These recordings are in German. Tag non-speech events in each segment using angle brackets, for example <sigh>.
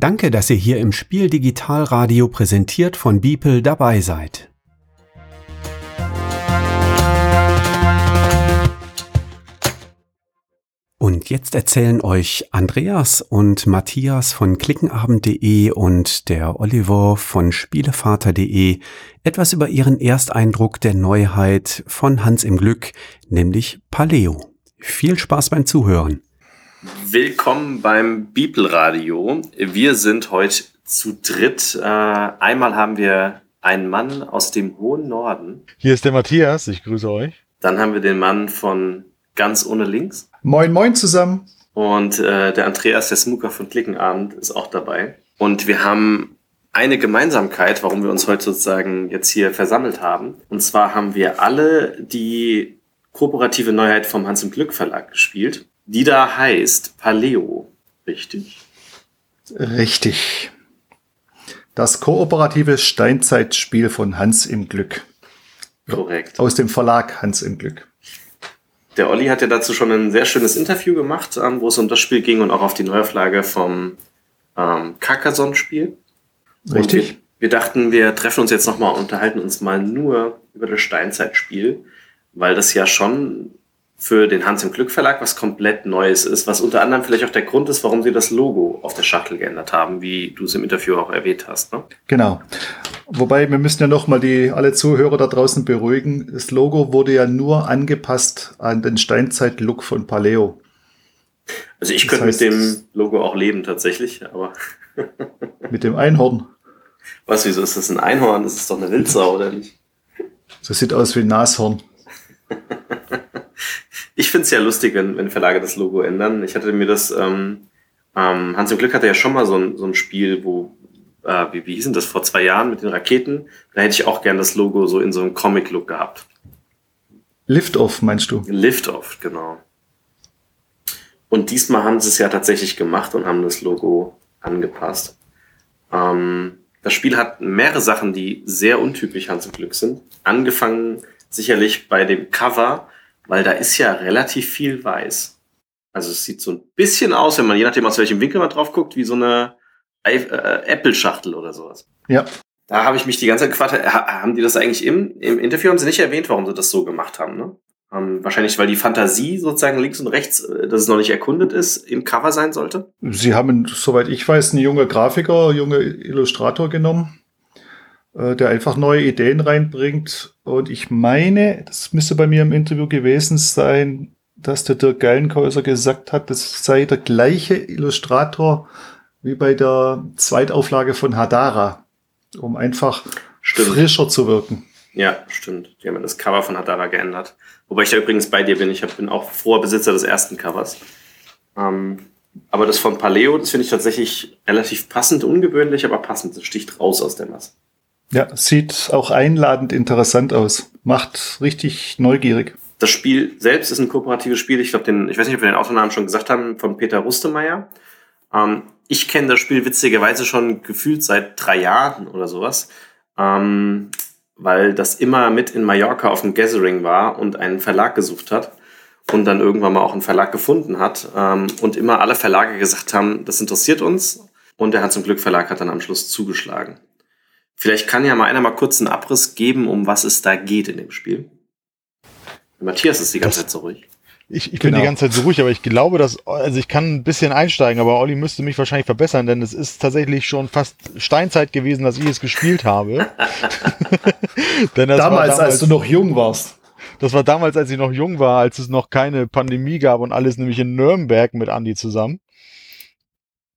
Danke, dass ihr hier im Spiel Digitalradio präsentiert von Beeple dabei seid. Und jetzt erzählen euch Andreas und Matthias von klickenabend.de und der Oliver von Spielevater.de etwas über ihren Ersteindruck der Neuheit von Hans im Glück, nämlich Paleo. Viel Spaß beim Zuhören. Willkommen beim Bibelradio. Wir sind heute zu dritt. Äh, einmal haben wir einen Mann aus dem hohen Norden. Hier ist der Matthias, ich grüße euch. Dann haben wir den Mann von ganz ohne links. Moin, moin zusammen. Und äh, der Andreas, der Smooker von Klickenabend, ist auch dabei. Und wir haben eine Gemeinsamkeit, warum wir uns heute sozusagen jetzt hier versammelt haben. Und zwar haben wir alle die kooperative Neuheit vom Hans im Glück Verlag gespielt, die da heißt Paleo. Richtig? Richtig. Das kooperative Steinzeitspiel von Hans im Glück. Korrekt. Aus dem Verlag Hans im Glück. Der Olli hat ja dazu schon ein sehr schönes Interview gemacht, ähm, wo es um das Spiel ging und auch auf die Neuauflage vom ähm, Carcassonne-Spiel. Richtig. Wir, wir, dachten, wir treffen uns jetzt nochmal und unterhalten uns mal nur über das Steinzeitspiel, weil das ja schon für den Hans im Glück Verlag was komplett Neues ist, was unter anderem vielleicht auch der Grund ist, warum sie das Logo auf der Schachtel geändert haben, wie du es im Interview auch erwähnt hast. Ne? Genau. Wobei wir müssen ja nochmal die alle Zuhörer da draußen beruhigen. Das Logo wurde ja nur angepasst an den Steinzeit-Look von Paleo. Also ich das könnte heißt, mit dem Logo auch leben tatsächlich, aber <laughs> mit dem Einhorn. Was, wieso ist das ein Einhorn? Das ist doch eine Wildsau, oder nicht? Das sieht aus wie ein Nashorn. <laughs> ich finde es ja lustig, wenn, wenn Verlage das Logo ändern. Ich hatte mir das, ähm, ähm, Hans im Glück hatte ja schon mal so ein, so ein Spiel, wo, äh, wie, wie hieß denn das, vor zwei Jahren mit den Raketen? Da hätte ich auch gern das Logo so in so einem Comic-Look gehabt. Lift-Off, meinst du? Lift-Off, genau. Und diesmal haben sie es ja tatsächlich gemacht und haben das Logo angepasst. Ähm, das Spiel hat mehrere Sachen, die sehr untypisch Hans im Glück sind. Angefangen sicherlich bei dem Cover, weil da ist ja relativ viel weiß. Also es sieht so ein bisschen aus, wenn man je nachdem aus welchem Winkel man drauf guckt, wie so eine äh, Apple-Schachtel oder sowas. Ja. Da habe ich mich die ganze Zeit gefragt, haben die das eigentlich im, im Interview, haben sie nicht erwähnt, warum sie das so gemacht haben, ne? Ähm, wahrscheinlich, weil die Fantasie sozusagen links und rechts, äh, dass es noch nicht erkundet ist, im Cover sein sollte? Sie haben, soweit ich weiß, einen junge Grafiker, junge Illustrator genommen, der einfach neue Ideen reinbringt. Und ich meine, das müsste bei mir im Interview gewesen sein, dass der Dirk Geilenkäuser gesagt hat, das sei der gleiche Illustrator wie bei der Zweitauflage von Hadara, um einfach stimmt. frischer zu wirken. Ja, stimmt. Die haben das Cover von Hadara geändert. Wobei ich da übrigens bei dir bin. Ich bin auch froher Besitzer des ersten Covers. Ähm, aber das von Paleo, das finde ich tatsächlich relativ passend, ungewöhnlich, aber passend. Das sticht raus aus der Masse. Ja, sieht auch einladend interessant aus. Macht richtig neugierig. Das Spiel selbst ist ein kooperatives Spiel. Ich glaube, den, ich weiß nicht, ob wir den Autonamen schon gesagt haben, von Peter Rustemeyer. Ähm, ich kenne das Spiel witzigerweise schon gefühlt seit drei Jahren oder sowas. Ähm, weil das immer mit in Mallorca auf dem Gathering war und einen Verlag gesucht hat und dann irgendwann mal auch einen Verlag gefunden hat ähm, und immer alle Verlage gesagt haben, das interessiert uns und der Hans zum Glück Verlag hat dann am Schluss zugeschlagen. Vielleicht kann ja mal einer mal kurz einen Abriss geben, um was es da geht in dem Spiel. Matthias ist die ganze das, Zeit so ruhig. Ich, ich genau. bin die genau. ganze Zeit so ruhig, aber ich glaube, dass, also ich kann ein bisschen einsteigen, aber Olli müsste mich wahrscheinlich verbessern, denn es ist tatsächlich schon fast Steinzeit gewesen, dass ich es gespielt habe. <laughs> <laughs> damals, damals, als du noch jung warst. Das war damals, als ich noch jung war, als es noch keine Pandemie gab und alles nämlich in Nürnberg mit Andi zusammen.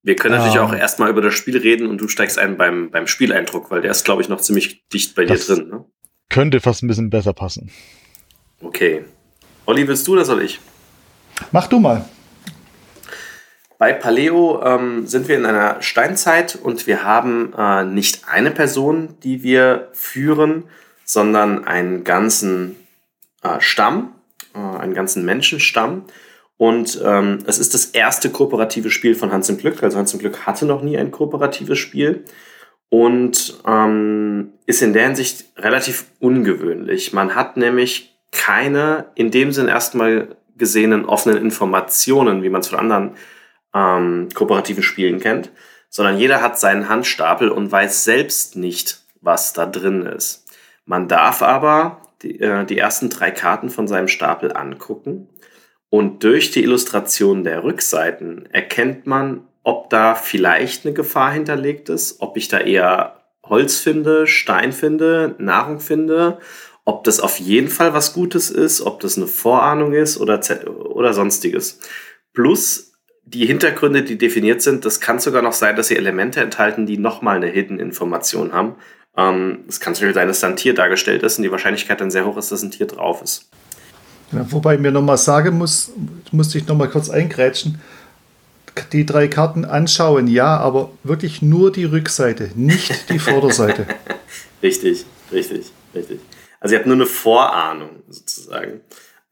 Wir können natürlich ähm, auch erstmal über das Spiel reden und du steigst ein beim, beim Spieleindruck, weil der ist, glaube ich, noch ziemlich dicht bei dir drin. Ne? Könnte fast ein bisschen besser passen. Okay. Olli, willst du oder soll ich? Mach du mal. Bei Paleo ähm, sind wir in einer Steinzeit und wir haben äh, nicht eine Person, die wir führen, sondern einen ganzen äh, Stamm, äh, einen ganzen Menschenstamm. Und ähm, es ist das erste kooperative Spiel von Hans im Glück. Also Hans im Glück hatte noch nie ein kooperatives Spiel und ähm, ist in der Hinsicht relativ ungewöhnlich. Man hat nämlich keine in dem Sinn erstmal gesehenen offenen Informationen, wie man es von anderen ähm, kooperativen Spielen kennt, sondern jeder hat seinen Handstapel und weiß selbst nicht, was da drin ist. Man darf aber die, äh, die ersten drei Karten von seinem Stapel angucken und durch die Illustration der Rückseiten erkennt man, ob da vielleicht eine Gefahr hinterlegt ist, ob ich da eher Holz finde, Stein finde, Nahrung finde, ob das auf jeden Fall was Gutes ist, ob das eine Vorahnung ist oder, oder sonstiges. Plus die Hintergründe, die definiert sind, das kann sogar noch sein, dass sie Elemente enthalten, die nochmal eine Hidden-Information haben. Ähm, es kann zum Beispiel sein, dass da ein Tier dargestellt ist und die Wahrscheinlichkeit dann sehr hoch ist, dass ein Tier drauf ist. Ja, wobei ich mir nochmal sagen muss, musste ich nochmal kurz eingrätschen, die drei Karten anschauen, ja, aber wirklich nur die Rückseite, nicht die <laughs> Vorderseite. richtig, richtig, richtig. Also ihr habt nur eine Vorahnung sozusagen.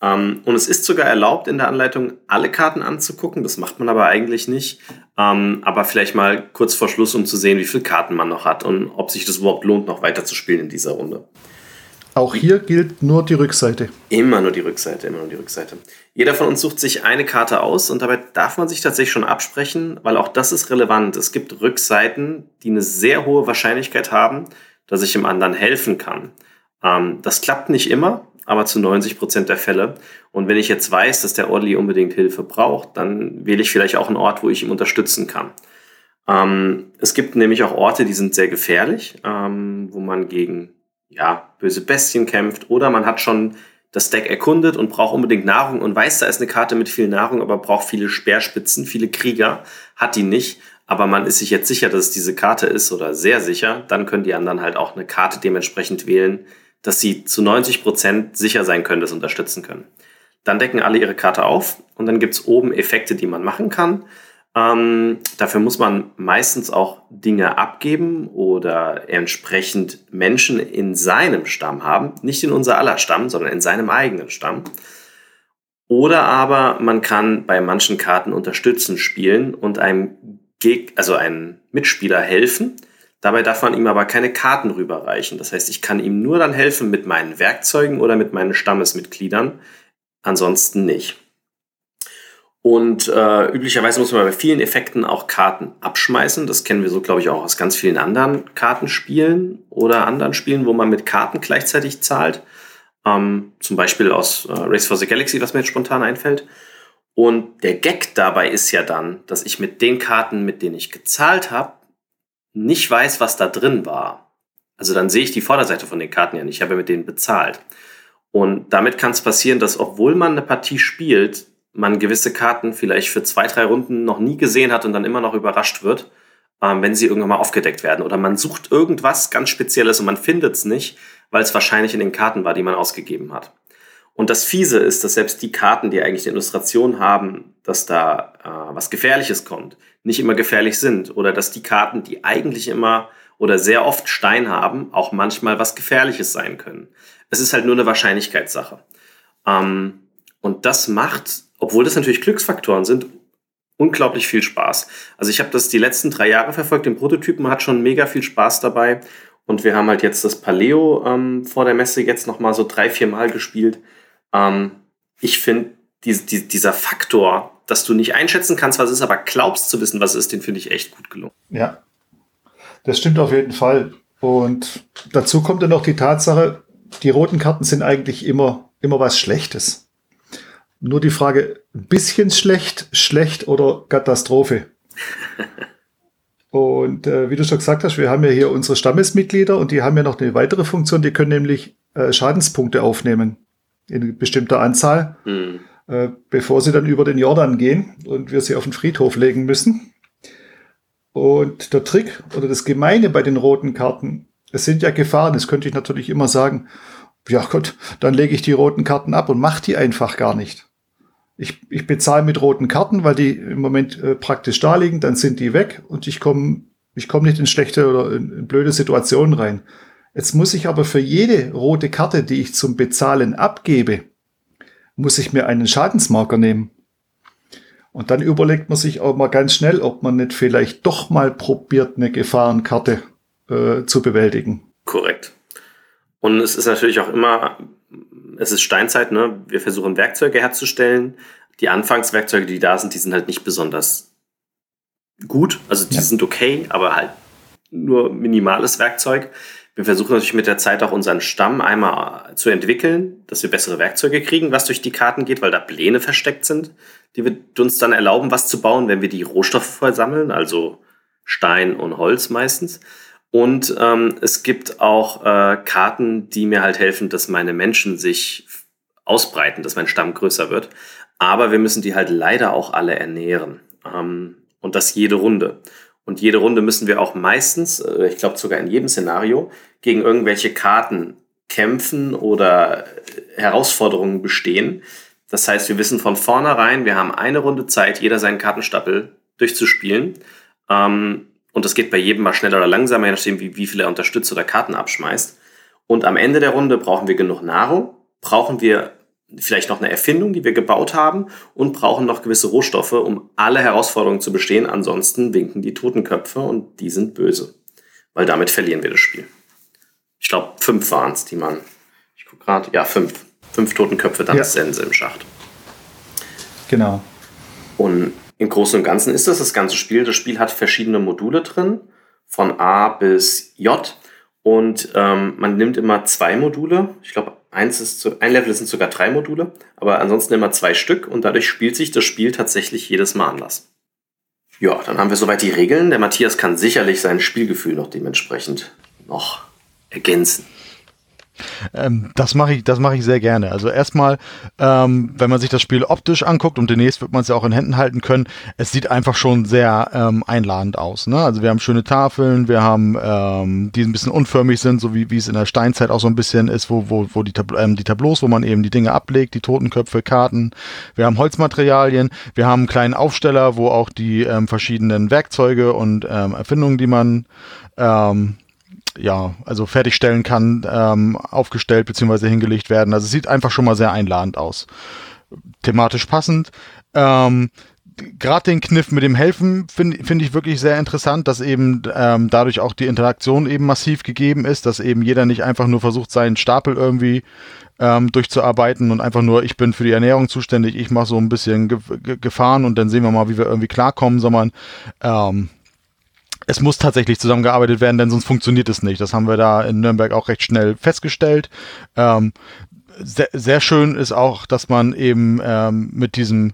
Ähm, und es ist sogar erlaubt, in der Anleitung alle Karten anzugucken. Das macht man aber eigentlich nicht. Ähm, aber vielleicht mal kurz vor Schluss, um zu sehen, wie viele Karten man noch hat und ob sich das überhaupt lohnt, noch weiter zu spielen in dieser Runde. Auch hier gilt nur die Rückseite. Immer nur die Rückseite, immer nur die Rückseite. Jeder von uns sucht sich eine Karte aus und dabei darf man sich tatsächlich schon absprechen, weil auch das ist relevant. Es gibt Rückseiten, die eine sehr hohe Wahrscheinlichkeit haben, dass ich dem anderen helfen kann. Ähm, das klappt nicht immer, aber zu 90 Prozent der Fälle. Und wenn ich jetzt weiß, dass der Orly unbedingt Hilfe braucht, dann wähle ich vielleicht auch einen Ort, wo ich ihm unterstützen kann. Ähm, es gibt nämlich auch Orte, die sind sehr gefährlich, ähm, wo man gegen ja, böse Bestien kämpft oder man hat schon das Deck erkundet und braucht unbedingt Nahrung und weiß, da ist eine Karte mit viel Nahrung, aber braucht viele Speerspitzen, viele Krieger, hat die nicht, aber man ist sich jetzt sicher, dass es diese Karte ist oder sehr sicher, dann können die anderen halt auch eine Karte dementsprechend wählen, dass sie zu 90 Prozent sicher sein können, das unterstützen können. Dann decken alle ihre Karte auf und dann gibt's oben Effekte, die man machen kann. Ähm, dafür muss man meistens auch Dinge abgeben oder entsprechend Menschen in seinem Stamm haben. Nicht in unser aller Stamm, sondern in seinem eigenen Stamm. Oder aber man kann bei manchen Karten unterstützen spielen und einem Geg also einem Mitspieler helfen. Dabei darf man ihm aber keine Karten rüberreichen. Das heißt, ich kann ihm nur dann helfen mit meinen Werkzeugen oder mit meinen Stammesmitgliedern. Ansonsten nicht. Und äh, üblicherweise muss man bei vielen Effekten auch Karten abschmeißen. Das kennen wir so, glaube ich, auch aus ganz vielen anderen Kartenspielen oder anderen Spielen, wo man mit Karten gleichzeitig zahlt. Ähm, zum Beispiel aus äh, Race for the Galaxy, was mir jetzt spontan einfällt. Und der Gag dabei ist ja dann, dass ich mit den Karten, mit denen ich gezahlt habe, nicht weiß, was da drin war. Also dann sehe ich die Vorderseite von den Karten ja nicht. Ich habe mit denen bezahlt. Und damit kann es passieren, dass obwohl man eine Partie spielt, man gewisse Karten vielleicht für zwei, drei Runden noch nie gesehen hat und dann immer noch überrascht wird, ähm, wenn sie irgendwann mal aufgedeckt werden. Oder man sucht irgendwas ganz Spezielles und man findet es nicht, weil es wahrscheinlich in den Karten war, die man ausgegeben hat. Und das Fiese ist, dass selbst die Karten, die eigentlich eine Illustration haben, dass da äh, was Gefährliches kommt, nicht immer gefährlich sind. Oder dass die Karten, die eigentlich immer oder sehr oft Stein haben, auch manchmal was Gefährliches sein können. Es ist halt nur eine Wahrscheinlichkeitssache. Ähm, und das macht obwohl das natürlich Glücksfaktoren sind, unglaublich viel Spaß. Also ich habe das die letzten drei Jahre verfolgt, den Prototypen, hat schon mega viel Spaß dabei. Und wir haben halt jetzt das Paleo ähm, vor der Messe jetzt nochmal so drei, vier Mal gespielt. Ähm, ich finde, die, die, dieser Faktor, dass du nicht einschätzen kannst, was es ist, aber glaubst zu wissen, was es ist, den finde ich echt gut gelungen. Ja, das stimmt auf jeden Fall. Und dazu kommt dann noch die Tatsache, die roten Karten sind eigentlich immer, immer was Schlechtes. Nur die Frage, ein bisschen schlecht, schlecht oder Katastrophe? <laughs> und äh, wie du schon gesagt hast, wir haben ja hier unsere Stammesmitglieder und die haben ja noch eine weitere Funktion, die können nämlich äh, Schadenspunkte aufnehmen in bestimmter Anzahl, mhm. äh, bevor sie dann über den Jordan gehen und wir sie auf den Friedhof legen müssen. Und der Trick oder das Gemeine bei den roten Karten, es sind ja Gefahren, das könnte ich natürlich immer sagen, ja Gott, dann lege ich die roten Karten ab und mache die einfach gar nicht ich, ich bezahle mit roten Karten, weil die im Moment äh, praktisch da liegen, dann sind die weg und ich komme ich komm nicht in schlechte oder in, in blöde Situationen rein. Jetzt muss ich aber für jede rote Karte, die ich zum Bezahlen abgebe, muss ich mir einen Schadensmarker nehmen. Und dann überlegt man sich auch mal ganz schnell, ob man nicht vielleicht doch mal probiert, eine Gefahrenkarte äh, zu bewältigen. Korrekt. Und es ist natürlich auch immer es ist Steinzeit, ne? Wir versuchen Werkzeuge herzustellen. Die Anfangswerkzeuge, die da sind, die sind halt nicht besonders gut. Also die ja. sind okay, aber halt nur minimales Werkzeug. Wir versuchen natürlich mit der Zeit auch unseren Stamm einmal zu entwickeln, dass wir bessere Werkzeuge kriegen, was durch die Karten geht, weil da Pläne versteckt sind, die wir uns dann erlauben, was zu bauen, wenn wir die Rohstoffe versammeln, also Stein und Holz meistens. Und ähm, es gibt auch äh, Karten, die mir halt helfen, dass meine Menschen sich ausbreiten, dass mein Stamm größer wird. Aber wir müssen die halt leider auch alle ernähren. Ähm, und das jede Runde. Und jede Runde müssen wir auch meistens, äh, ich glaube sogar in jedem Szenario, gegen irgendwelche Karten kämpfen oder Herausforderungen bestehen. Das heißt, wir wissen von vornherein, wir haben eine Runde Zeit, jeder seinen Kartenstapel durchzuspielen. Ähm, und das geht bei jedem mal schneller oder langsamer, je nachdem, wie, wie viel er unterstützt oder Karten abschmeißt. Und am Ende der Runde brauchen wir genug Nahrung, brauchen wir vielleicht noch eine Erfindung, die wir gebaut haben und brauchen noch gewisse Rohstoffe, um alle Herausforderungen zu bestehen. Ansonsten winken die Totenköpfe und die sind böse. Weil damit verlieren wir das Spiel. Ich glaube, fünf waren es, die man. Ich gucke gerade. Ja, fünf. Fünf Totenköpfe, dann ja. ist Sense im Schacht. Genau. Und im Großen und Ganzen ist das das ganze Spiel. Das Spiel hat verschiedene Module drin, von A bis J. Und ähm, man nimmt immer zwei Module. Ich glaube, eins ist zu, ein Level sind sogar drei Module, aber ansonsten immer zwei Stück und dadurch spielt sich das Spiel tatsächlich jedes Mal anders. Ja, dann haben wir soweit die Regeln. Der Matthias kann sicherlich sein Spielgefühl noch dementsprechend noch ergänzen. Ähm, das mache ich, das ich sehr gerne. Also erstmal, ähm, wenn man sich das Spiel optisch anguckt und demnächst wird man es ja auch in Händen halten können, es sieht einfach schon sehr ähm, einladend aus. Ne? Also wir haben schöne Tafeln, wir haben, ähm, die ein bisschen unförmig sind, so wie, es in der Steinzeit auch so ein bisschen ist, wo, wo, wo die, Tab ähm, die Tableaus, wo man eben die Dinge ablegt, die Totenköpfe, Karten. Wir haben Holzmaterialien, wir haben einen kleinen Aufsteller, wo auch die ähm, verschiedenen Werkzeuge und Erfindungen, die man ähm, ja, also fertigstellen kann, ähm, aufgestellt bzw. hingelegt werden. Also es sieht einfach schon mal sehr einladend aus. Thematisch passend. Ähm, Gerade den Kniff mit dem Helfen finde find ich wirklich sehr interessant, dass eben ähm, dadurch auch die Interaktion eben massiv gegeben ist, dass eben jeder nicht einfach nur versucht, seinen Stapel irgendwie ähm, durchzuarbeiten und einfach nur, ich bin für die Ernährung zuständig, ich mache so ein bisschen Ge Ge Gefahren und dann sehen wir mal, wie wir irgendwie klarkommen, sondern ähm, es muss tatsächlich zusammengearbeitet werden, denn sonst funktioniert es nicht. Das haben wir da in Nürnberg auch recht schnell festgestellt. Ähm, sehr, sehr, schön ist auch, dass man eben ähm, mit diesem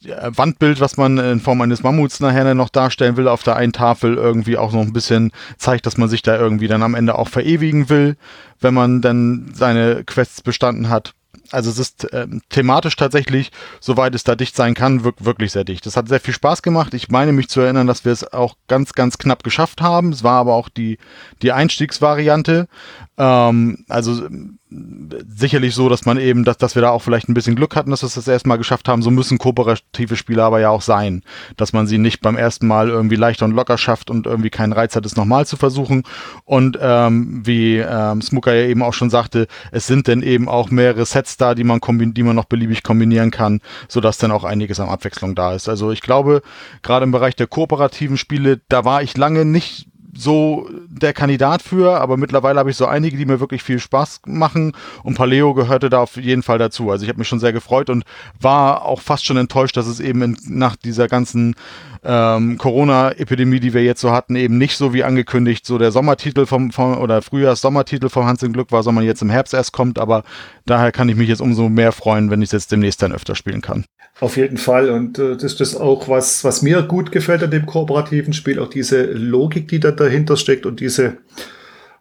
Wandbild, was man in Form eines Mammuts nachher noch darstellen will, auf der einen Tafel irgendwie auch noch ein bisschen zeigt, dass man sich da irgendwie dann am Ende auch verewigen will, wenn man dann seine Quests bestanden hat also es ist äh, thematisch tatsächlich, soweit es da dicht sein kann, wirk wirklich sehr dicht. Es hat sehr viel Spaß gemacht. Ich meine mich zu erinnern, dass wir es auch ganz, ganz knapp geschafft haben. Es war aber auch die, die Einstiegsvariante. Ähm, also sicherlich so, dass man eben, dass, dass wir da auch vielleicht ein bisschen Glück hatten, dass wir es das erste Mal geschafft haben. So müssen kooperative Spiele aber ja auch sein, dass man sie nicht beim ersten Mal irgendwie leicht und locker schafft und irgendwie keinen Reiz hat, es nochmal zu versuchen. Und ähm, wie ähm, Smooker ja eben auch schon sagte, es sind denn eben auch mehrere Sets da, die man die man noch beliebig kombinieren kann, sodass dann auch einiges an Abwechslung da ist. Also ich glaube, gerade im Bereich der kooperativen Spiele, da war ich lange nicht so der Kandidat für, aber mittlerweile habe ich so einige, die mir wirklich viel Spaß machen und Paleo gehörte da auf jeden Fall dazu. Also ich habe mich schon sehr gefreut und war auch fast schon enttäuscht, dass es eben in, nach dieser ganzen ähm, Corona-Epidemie, die wir jetzt so hatten, eben nicht so wie angekündigt, so der Sommertitel vom, vom oder Frühjahrs-Sommertitel vom Hans im Glück war, sondern jetzt im Herbst erst kommt, aber daher kann ich mich jetzt umso mehr freuen, wenn ich es jetzt demnächst dann öfter spielen kann. Auf jeden Fall. Und äh, das ist das auch, was, was mir gut gefällt an dem kooperativen Spiel, auch diese Logik, die da dahinter steckt und diese,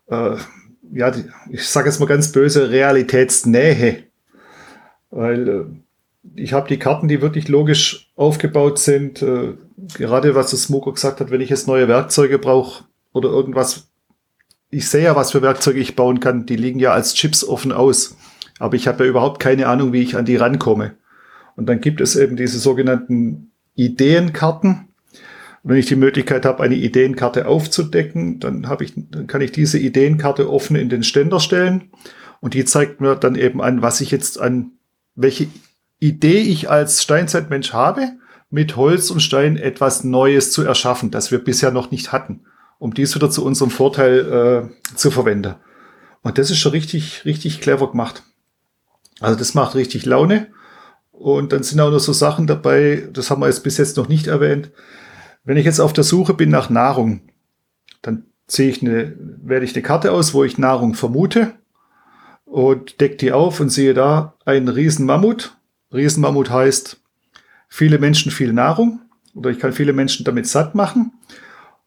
äh, ja, die, ich sage jetzt mal ganz böse, Realitätsnähe. Weil äh, ich habe die Karten, die wirklich logisch aufgebaut sind. Äh, gerade was das Smoker gesagt hat, wenn ich jetzt neue Werkzeuge brauche oder irgendwas, ich sehe ja, was für Werkzeuge ich bauen kann. Die liegen ja als Chips offen aus. Aber ich habe ja überhaupt keine Ahnung, wie ich an die rankomme. Und dann gibt es eben diese sogenannten Ideenkarten. wenn ich die Möglichkeit habe, eine Ideenkarte aufzudecken, dann habe ich, dann kann ich diese Ideenkarte offen in den Ständer stellen. Und die zeigt mir dann eben an, was ich jetzt an, welche Idee ich als Steinzeitmensch habe, mit Holz und Stein etwas Neues zu erschaffen, das wir bisher noch nicht hatten, um dies wieder zu unserem Vorteil äh, zu verwenden. Und das ist schon richtig, richtig clever gemacht. Also das macht richtig Laune. Und dann sind auch noch so Sachen dabei, das haben wir jetzt bis jetzt noch nicht erwähnt. Wenn ich jetzt auf der Suche bin nach Nahrung, dann ziehe ich eine, wähle ich eine Karte aus, wo ich Nahrung vermute und decke die auf und sehe da einen Riesenmammut. Riesenmammut heißt viele Menschen, viel Nahrung oder ich kann viele Menschen damit satt machen.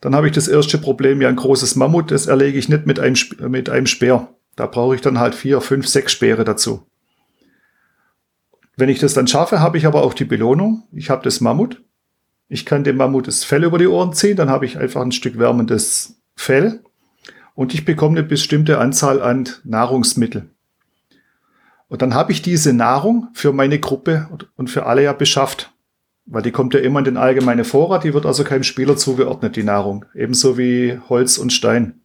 Dann habe ich das erste Problem, ja ein großes Mammut, das erlege ich nicht mit einem, mit einem Speer. Da brauche ich dann halt vier, fünf, sechs Speere dazu. Wenn ich das dann schaffe, habe ich aber auch die Belohnung. Ich habe das Mammut. Ich kann dem Mammut das Fell über die Ohren ziehen, dann habe ich einfach ein Stück wärmendes Fell und ich bekomme eine bestimmte Anzahl an Nahrungsmittel. Und dann habe ich diese Nahrung für meine Gruppe und für alle ja beschafft. Weil die kommt ja immer in den allgemeinen Vorrat, die wird also keinem Spieler zugeordnet, die Nahrung. Ebenso wie Holz und Stein.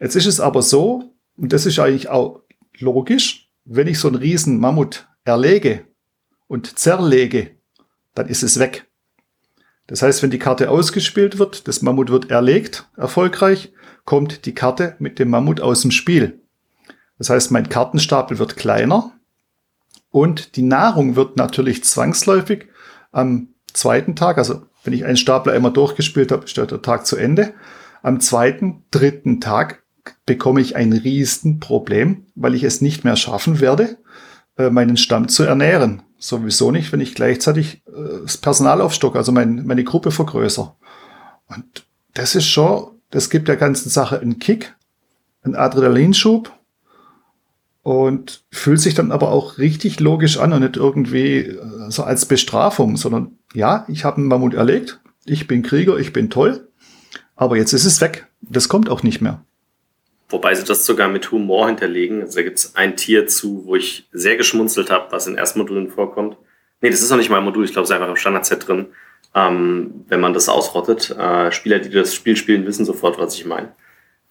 Jetzt ist es aber so, und das ist eigentlich auch logisch, wenn ich so einen riesen Mammut erlege und zerlege, dann ist es weg. Das heißt, wenn die Karte ausgespielt wird, das Mammut wird erlegt, erfolgreich, kommt die Karte mit dem Mammut aus dem Spiel. Das heißt, mein Kartenstapel wird kleiner und die Nahrung wird natürlich zwangsläufig am zweiten Tag, also wenn ich einen Stapel einmal durchgespielt habe, ist der Tag zu Ende. Am zweiten, dritten Tag bekomme ich ein Riesenproblem, weil ich es nicht mehr schaffen werde, äh, meinen Stamm zu ernähren. Sowieso nicht, wenn ich gleichzeitig äh, das Personal aufstocke, also mein, meine Gruppe vergrößere. Und das ist schon, das gibt der ganzen Sache einen Kick, einen Adrenalinschub und fühlt sich dann aber auch richtig logisch an und nicht irgendwie äh, so als Bestrafung, sondern ja, ich habe einen Mammut erlegt, ich bin Krieger, ich bin toll, aber jetzt ist es weg. Das kommt auch nicht mehr. Wobei sie das sogar mit Humor hinterlegen. Also da gibt es ein Tier zu, wo ich sehr geschmunzelt habe, was in ersten Modulen vorkommt. Nee, das ist noch nicht mal ein Modul, ich glaube, es ist einfach im Standardset drin. Ähm, wenn man das ausrottet. Äh, Spieler, die das Spiel spielen, wissen sofort, was ich meine.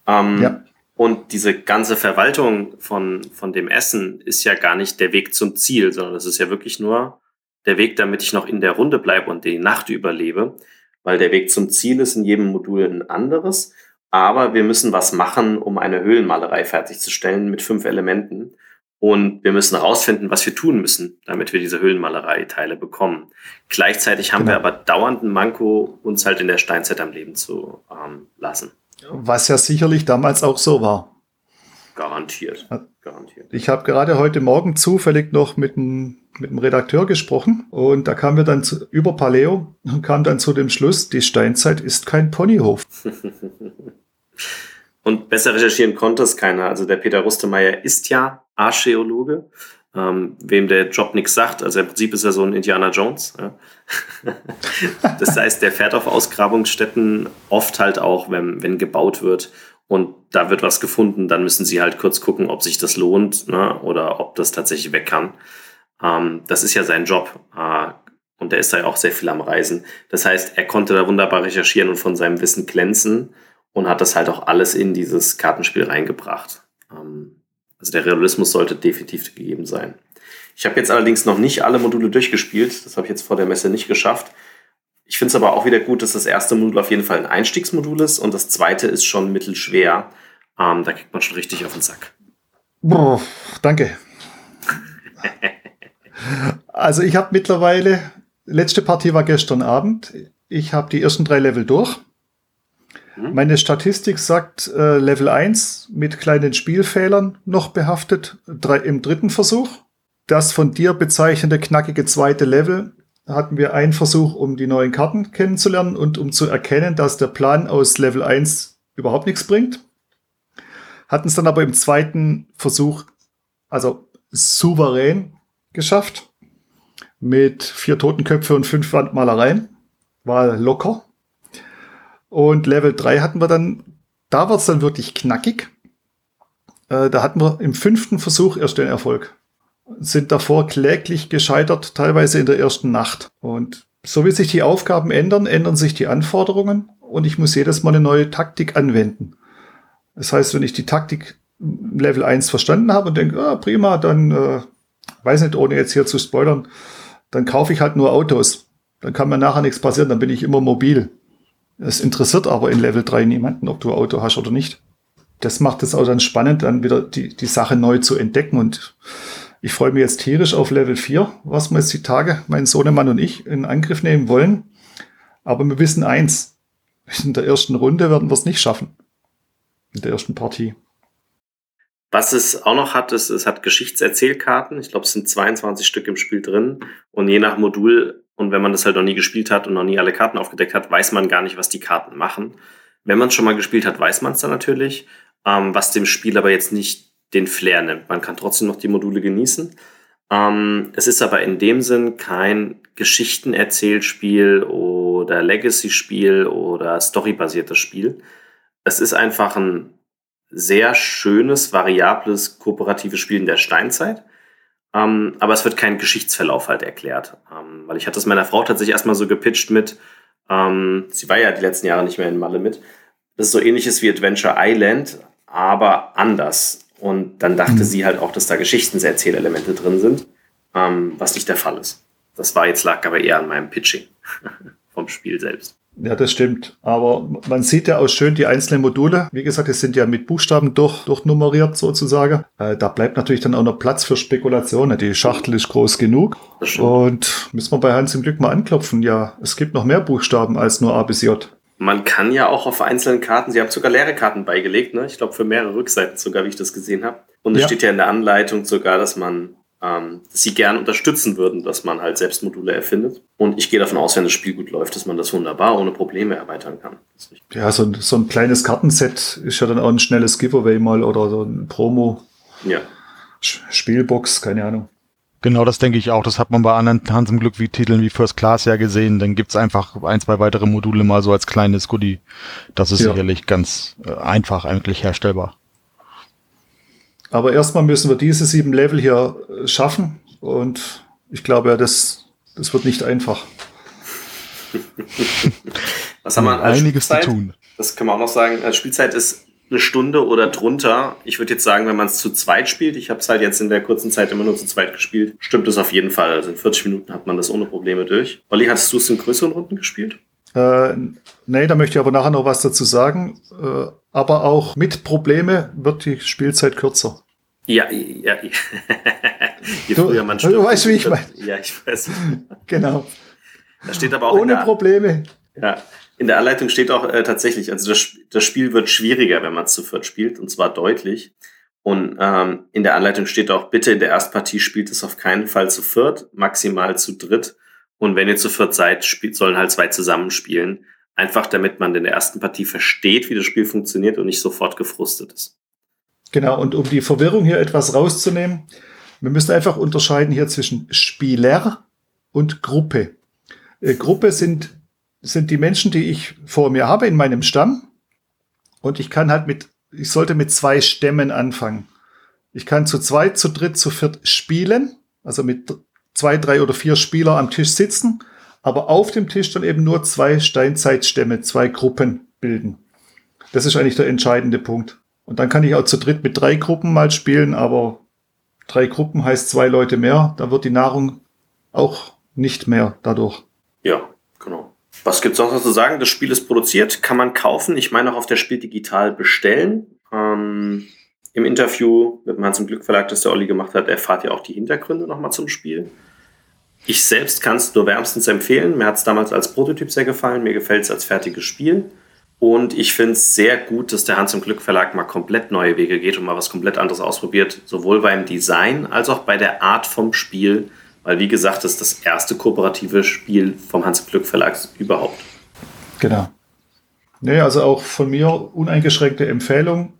Ähm, ja. Und diese ganze Verwaltung von, von dem Essen ist ja gar nicht der Weg zum Ziel, sondern das ist ja wirklich nur der Weg, damit ich noch in der Runde bleibe und die Nacht überlebe. Weil der Weg zum Ziel ist in jedem Modul ein anderes aber wir müssen was machen, um eine Höhlenmalerei fertigzustellen mit fünf Elementen. Und wir müssen herausfinden, was wir tun müssen, damit wir diese Höhlenmalerei-Teile bekommen. Gleichzeitig haben genau. wir aber dauernd ein Manko, uns halt in der Steinzeit am Leben zu ähm, lassen. Was ja sicherlich damals auch so war. Garantiert. Garantiert. Ich habe gerade heute Morgen zufällig noch mit einem mit dem Redakteur gesprochen und da kamen wir dann zu, über Paleo und kam dann zu dem Schluss, die Steinzeit ist kein Ponyhof. <laughs> Und besser recherchieren konnte es keiner. Also der Peter Rustemeyer ist ja Archäologe, ähm, wem der Job nichts sagt. Also im Prinzip ist er so ein Indiana Jones. Ja. <laughs> das heißt, der fährt auf Ausgrabungsstätten oft halt auch, wenn, wenn gebaut wird und da wird was gefunden, dann müssen sie halt kurz gucken, ob sich das lohnt ne, oder ob das tatsächlich weg kann. Ähm, das ist ja sein Job. Äh, und der ist da ja auch sehr viel am Reisen. Das heißt, er konnte da wunderbar recherchieren und von seinem Wissen glänzen und hat das halt auch alles in dieses Kartenspiel reingebracht. Ähm, also der Realismus sollte definitiv gegeben sein. Ich habe jetzt allerdings noch nicht alle Module durchgespielt. Das habe ich jetzt vor der Messe nicht geschafft. Ich finde es aber auch wieder gut, dass das erste Modul auf jeden Fall ein Einstiegsmodul ist und das zweite ist schon mittelschwer. Ähm, da kriegt man schon richtig auf den Sack. Boah, danke. also ich habe mittlerweile, letzte Partie war gestern Abend. Ich habe die ersten drei Level durch. Hm? Meine Statistik sagt äh, Level 1 mit kleinen Spielfehlern noch behaftet drei, im dritten Versuch. Das von dir bezeichnete knackige zweite Level hatten wir einen Versuch, um die neuen Karten kennenzulernen und um zu erkennen, dass der Plan aus Level 1 überhaupt nichts bringt. Hatten es dann aber im zweiten Versuch, also souverän geschafft. Mit vier Totenköpfe und fünf Wandmalereien. War locker. Und Level 3 hatten wir dann, da war es dann wirklich knackig. Äh, da hatten wir im fünften Versuch erst den Erfolg. Sind davor kläglich gescheitert, teilweise in der ersten Nacht. Und so wie sich die Aufgaben ändern, ändern sich die Anforderungen und ich muss jedes Mal eine neue Taktik anwenden. Das heißt, wenn ich die Taktik Level 1 verstanden habe und denke, ah, prima, dann, äh, weiß nicht, ohne jetzt hier zu spoilern, dann kaufe ich halt nur Autos. Dann kann mir nachher nichts passieren, dann bin ich immer mobil. Es interessiert aber in Level 3 niemanden, ob du Auto hast oder nicht. Das macht es auch dann spannend, dann wieder die, die Sache neu zu entdecken. Und ich freue mich jetzt tierisch auf Level 4, was wir jetzt die Tage, mein Sohnemann und ich, in Angriff nehmen wollen. Aber wir wissen eins, in der ersten Runde werden wir es nicht schaffen. In der ersten Partie. Was es auch noch hat, ist, es hat Geschichtserzählkarten. Ich glaube, es sind 22 Stück im Spiel drin. Und je nach Modul, und wenn man das halt noch nie gespielt hat und noch nie alle Karten aufgedeckt hat, weiß man gar nicht, was die Karten machen. Wenn man es schon mal gespielt hat, weiß man es dann natürlich, ähm, was dem Spiel aber jetzt nicht den Flair nimmt. Man kann trotzdem noch die Module genießen. Ähm, es ist aber in dem Sinn kein Geschichtenerzählspiel oder Legacy-Spiel oder storybasiertes Spiel. Es ist einfach ein sehr schönes, variables, kooperatives Spiel in der Steinzeit. Ähm, aber es wird kein Geschichtsverlauf halt erklärt. Ähm, weil ich hatte es meiner Frau tatsächlich erstmal so gepitcht mit, ähm, sie war ja die letzten Jahre nicht mehr in Malle mit. Das ist so ähnliches wie Adventure Island, aber anders. Und dann dachte mhm. sie halt auch, dass da Geschichtenserzählelemente drin sind, ähm, was nicht der Fall ist. Das war jetzt lag aber eher an meinem Pitching <laughs> vom Spiel selbst. Ja, das stimmt. Aber man sieht ja auch schön die einzelnen Module. Wie gesagt, es sind ja mit Buchstaben durch, durchnummeriert sozusagen. Äh, da bleibt natürlich dann auch noch Platz für Spekulationen. Die Schachtel ist groß genug. Und müssen wir bei Hans im Glück mal anklopfen. Ja, es gibt noch mehr Buchstaben als nur A bis J. Man kann ja auch auf einzelnen Karten, Sie haben sogar leere Karten beigelegt, ne? ich glaube für mehrere Rückseiten sogar, wie ich das gesehen habe. Und es ja. steht ja in der Anleitung sogar, dass man ähm, dass Sie gern unterstützen würden, dass man halt selbst Module erfindet. Und ich gehe davon aus, wenn das Spiel gut läuft, dass man das wunderbar ohne Probleme erweitern kann. Ja, so ein, so ein kleines Kartenset ist ja dann auch ein schnelles Giveaway mal oder so ein Promo. Ja. Spielbox, keine Ahnung. Genau, das denke ich auch. Das hat man bei anderen Hans im Glück wie Titeln wie First Class ja gesehen. Dann gibt's einfach ein, zwei weitere Module mal so als kleines Goodie. Das ist ja. sicherlich ganz äh, einfach eigentlich herstellbar. Aber erstmal müssen wir diese sieben Level hier äh, schaffen. Und ich glaube ja, das, das wird nicht einfach. <laughs> Was haben wir als Einiges Spielzeit? zu tun. Das kann man auch noch sagen. Als Spielzeit ist eine Stunde oder drunter. Ich würde jetzt sagen, wenn man es zu zweit spielt, ich habe es halt jetzt in der kurzen Zeit immer nur zu zweit gespielt, stimmt es auf jeden Fall. Also in 40 Minuten hat man das ohne Probleme durch. Olli, hast du es in größeren Runden gespielt? Äh, nee, da möchte ich aber nachher noch was dazu sagen. Äh, aber auch mit Probleme wird die Spielzeit kürzer. Ja, ja, ja. <laughs> Je du, früher man stirbt, du weißt, wie ich meine. Ja, ich weiß. <laughs> genau. Da steht aber auch ohne Probleme. Ja, in der Anleitung steht auch äh, tatsächlich, also das, das Spiel wird schwieriger, wenn man es zu viert spielt, und zwar deutlich. Und ähm, in der Anleitung steht auch, bitte in der Erstpartie spielt es auf keinen Fall zu viert, maximal zu dritt. Und wenn ihr zu viert seid, sollen halt zwei zusammenspielen. Einfach damit man in der ersten Partie versteht, wie das Spiel funktioniert und nicht sofort gefrustet ist. Genau, und um die Verwirrung hier etwas rauszunehmen, wir müssen einfach unterscheiden hier zwischen Spieler und Gruppe. Äh, Gruppe sind sind die Menschen, die ich vor mir habe in meinem Stamm. Und ich kann halt mit, ich sollte mit zwei Stämmen anfangen. Ich kann zu zweit, zu dritt, zu viert spielen, also mit zwei, drei oder vier Spieler am Tisch sitzen, aber auf dem Tisch dann eben nur zwei Steinzeitstämme, zwei Gruppen bilden. Das ist eigentlich der entscheidende Punkt. Und dann kann ich auch zu dritt mit drei Gruppen mal spielen, aber drei Gruppen heißt zwei Leute mehr, da wird die Nahrung auch nicht mehr dadurch. Ja, genau. Was gibt's sonst noch zu sagen? Das Spiel ist produziert, kann man kaufen. Ich meine auch auf der Spiel digital bestellen. Ähm, Im Interview mit dem Hans im Glück Verlag, das der Olli gemacht hat, erfahrt ihr auch die Hintergründe nochmal zum Spiel. Ich selbst kann es nur wärmstens empfehlen. Mir hat es damals als Prototyp sehr gefallen. Mir gefällt es als fertiges Spiel. Und ich finde es sehr gut, dass der Hans im Glück Verlag mal komplett neue Wege geht und mal was komplett anderes ausprobiert. Sowohl beim Design als auch bei der Art vom Spiel weil, wie gesagt, das ist das erste kooperative Spiel vom Hans Glück Verlag überhaupt. Genau. Nee, also auch von mir uneingeschränkte Empfehlung.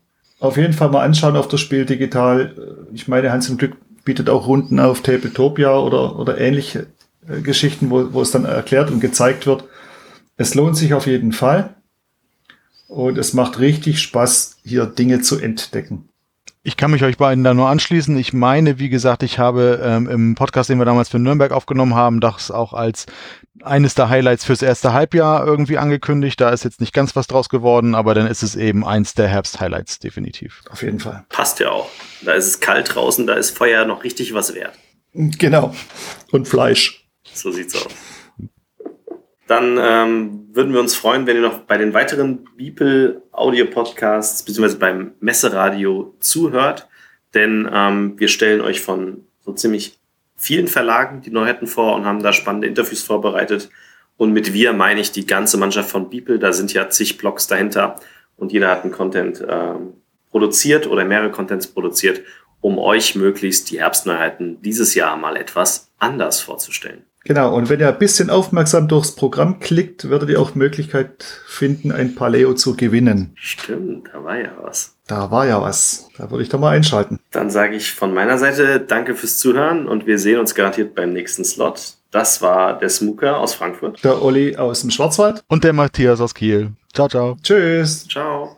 Auf jeden Fall mal anschauen auf das Spiel digital. Ich meine, Hans im Glück bietet auch Runden auf Tabletopia oder, oder ähnliche äh, Geschichten, wo, wo es dann erklärt und gezeigt wird. Es lohnt sich auf jeden Fall. Und es macht richtig Spaß, hier Dinge zu entdecken. Ich kann mich euch beiden da nur anschließen. Ich meine, wie gesagt, ich habe ähm, im Podcast, den wir damals für Nürnberg aufgenommen haben, das auch als eines der Highlights fürs erste Halbjahr irgendwie angekündigt. Da ist jetzt nicht ganz was draus geworden, aber dann ist es eben eins der Herbst-Highlights, definitiv. Auf jeden Fall. Passt ja auch. Da ist es kalt draußen, da ist Feuer noch richtig was wert. Genau. Und Fleisch. So sieht's aus. Dann ähm, würden wir uns freuen, wenn ihr noch bei den weiteren Beeple Audio Podcasts beziehungsweise beim Messeradio zuhört, denn ähm, wir stellen euch von so ziemlich vielen Verlagen die Neuheiten vor und haben da spannende Interviews vorbereitet Und mit wir meine ich die ganze Mannschaft von Beeple. Da sind ja zig Blogs dahinter und jeder hat einen Content äh, produziert oder mehrere Contents produziert, um euch möglichst die Herbstneuheiten dieses Jahr mal etwas anders vorzustellen. Genau, und wenn ihr ein bisschen aufmerksam durchs Programm klickt, werdet ihr auch Möglichkeit finden, ein Paleo zu gewinnen. Stimmt, da war ja was. Da war ja was. Da würde ich doch mal einschalten. Dann sage ich von meiner Seite danke fürs Zuhören und wir sehen uns garantiert beim nächsten Slot. Das war der Smooker aus Frankfurt. Der Olli aus dem Schwarzwald. Und der Matthias aus Kiel. Ciao, ciao. Tschüss. Ciao.